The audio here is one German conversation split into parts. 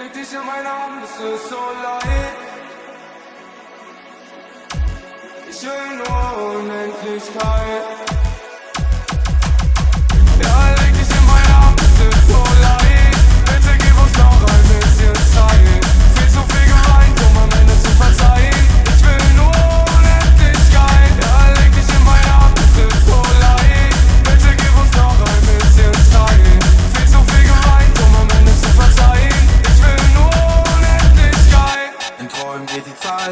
leg dich in meine Arme, es ist so leid. Ich will nur Unendlichkeit.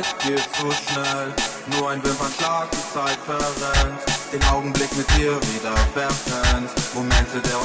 Zeit viel zu schnell. Nur ein Wimpernschlag, die Zeit verrennt. Den Augenblick mit dir wieder verpennt. Momente der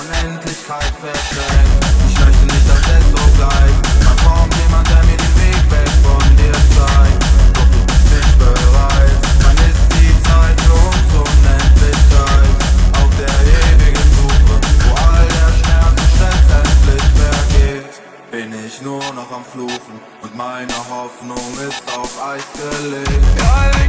nur noch am Fluchen und meine Hoffnung ist auf Eis gelegt.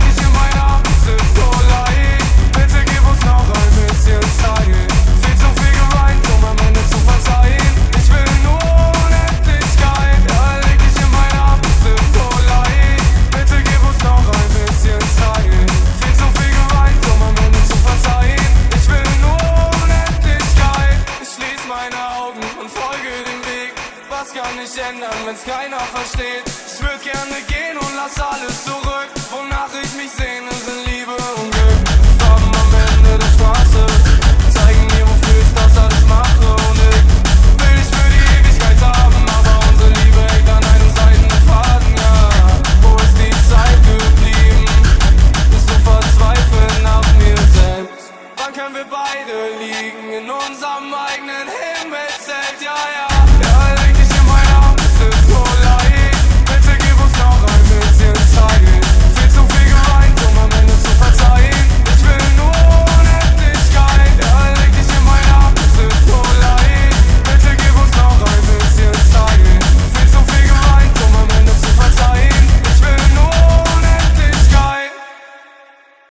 Was kann ich ändern, wenn's keiner versteht? Ich würd gerne gehen und lass alles zurück. Wonach ich mich sehne, sind Liebe und Glück. Farben am Ende der Straße zeigen mir, wofür ich das alles mache. Und ich will dich für die Ewigkeit haben, aber unsere Liebe hängt an einem seidenen Faden, ja. Wo ist die Zeit geblieben? Bist du verzweifelt nach mir selbst? Wann können wir beide liegen in unserem ja?